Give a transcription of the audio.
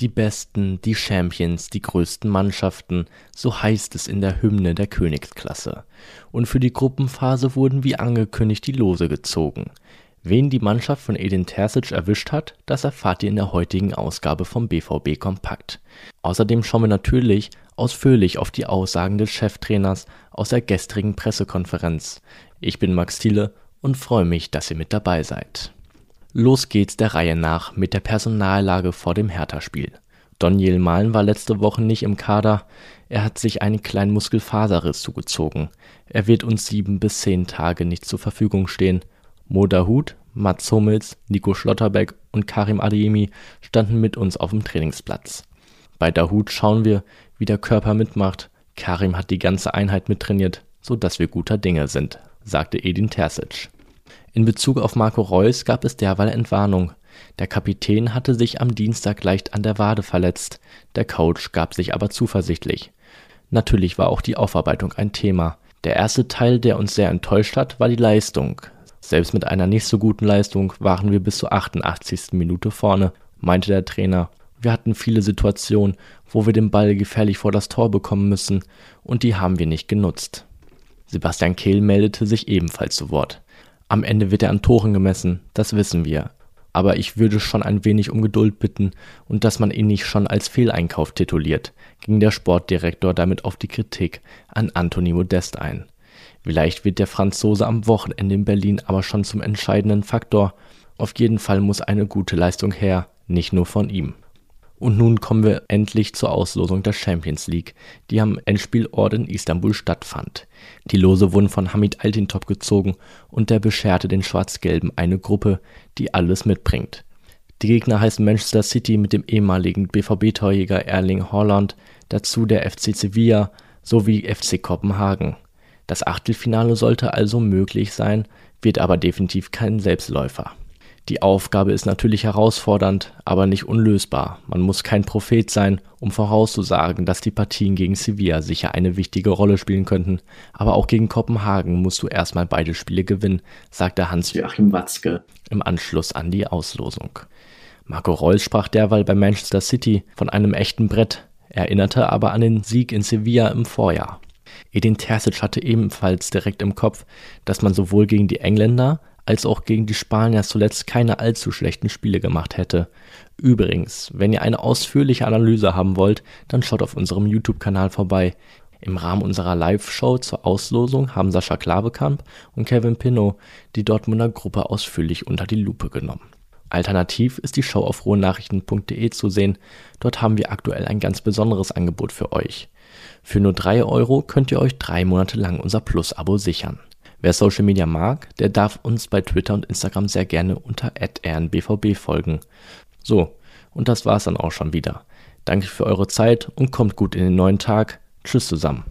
Die besten, die Champions, die größten Mannschaften, so heißt es in der Hymne der Königsklasse. Und für die Gruppenphase wurden wie angekündigt die Lose gezogen. Wen die Mannschaft von Edin Terzic erwischt hat, das erfahrt ihr in der heutigen Ausgabe vom BVB Kompakt. Außerdem schauen wir natürlich ausführlich auf die Aussagen des Cheftrainers aus der gestrigen Pressekonferenz. Ich bin Max Thiele und freue mich, dass ihr mit dabei seid. Los geht's der Reihe nach mit der Personallage vor dem Hertha-Spiel. Daniel Mahlen war letzte Woche nicht im Kader. Er hat sich einen kleinen Muskelfaserriss zugezogen. Er wird uns sieben bis zehn Tage nicht zur Verfügung stehen. Mo Dahut, Mats Hummels, Nico Schlotterbeck und Karim Adeyemi standen mit uns auf dem Trainingsplatz. Bei Dahut schauen wir, wie der Körper mitmacht. Karim hat die ganze Einheit mittrainiert, so dass wir guter Dinge sind, sagte Edin Terzic. In Bezug auf Marco Reus gab es derweil Entwarnung. Der Kapitän hatte sich am Dienstag leicht an der Wade verletzt, der Coach gab sich aber zuversichtlich. Natürlich war auch die Aufarbeitung ein Thema. Der erste Teil, der uns sehr enttäuscht hat, war die Leistung. Selbst mit einer nicht so guten Leistung waren wir bis zur 88. Minute vorne, meinte der Trainer. Wir hatten viele Situationen, wo wir den Ball gefährlich vor das Tor bekommen müssen, und die haben wir nicht genutzt. Sebastian Kehl meldete sich ebenfalls zu Wort. Am Ende wird er an Toren gemessen, das wissen wir. Aber ich würde schon ein wenig um Geduld bitten und dass man ihn nicht schon als Fehleinkauf tituliert, ging der Sportdirektor damit auf die Kritik an Anthony Modest ein. Vielleicht wird der Franzose am Wochenende in Berlin aber schon zum entscheidenden Faktor. Auf jeden Fall muss eine gute Leistung her, nicht nur von ihm. Und nun kommen wir endlich zur Auslosung der Champions League, die am Endspielort in Istanbul stattfand. Die Lose wurden von Hamid Altintop gezogen und der bescherte den Schwarz-Gelben eine Gruppe, die alles mitbringt. Die Gegner heißen Manchester City mit dem ehemaligen BVB-Torjäger Erling Haaland, dazu der FC Sevilla sowie FC Kopenhagen. Das Achtelfinale sollte also möglich sein, wird aber definitiv kein Selbstläufer. Die Aufgabe ist natürlich herausfordernd, aber nicht unlösbar. Man muss kein Prophet sein, um vorauszusagen, dass die Partien gegen Sevilla sicher eine wichtige Rolle spielen könnten. Aber auch gegen Kopenhagen musst du erstmal beide Spiele gewinnen, sagte Hans-Joachim Watzke im Anschluss an die Auslosung. Marco Reus sprach derweil bei Manchester City von einem echten Brett, erinnerte aber an den Sieg in Sevilla im Vorjahr. Edin Terzic hatte ebenfalls direkt im Kopf, dass man sowohl gegen die Engländer als auch gegen die Spanier zuletzt keine allzu schlechten Spiele gemacht hätte. Übrigens, wenn ihr eine ausführliche Analyse haben wollt, dann schaut auf unserem YouTube-Kanal vorbei. Im Rahmen unserer Live-Show zur Auslosung haben Sascha Klabekamp und Kevin Pinot die Dortmunder Gruppe ausführlich unter die Lupe genommen. Alternativ ist die Show auf rohenachrichten.de zu sehen. Dort haben wir aktuell ein ganz besonderes Angebot für euch. Für nur 3 Euro könnt ihr euch drei Monate lang unser Plus-Abo sichern. Wer Social Media mag, der darf uns bei Twitter und Instagram sehr gerne unter rnbvb folgen. So, und das war's dann auch schon wieder. Danke für eure Zeit und kommt gut in den neuen Tag. Tschüss zusammen.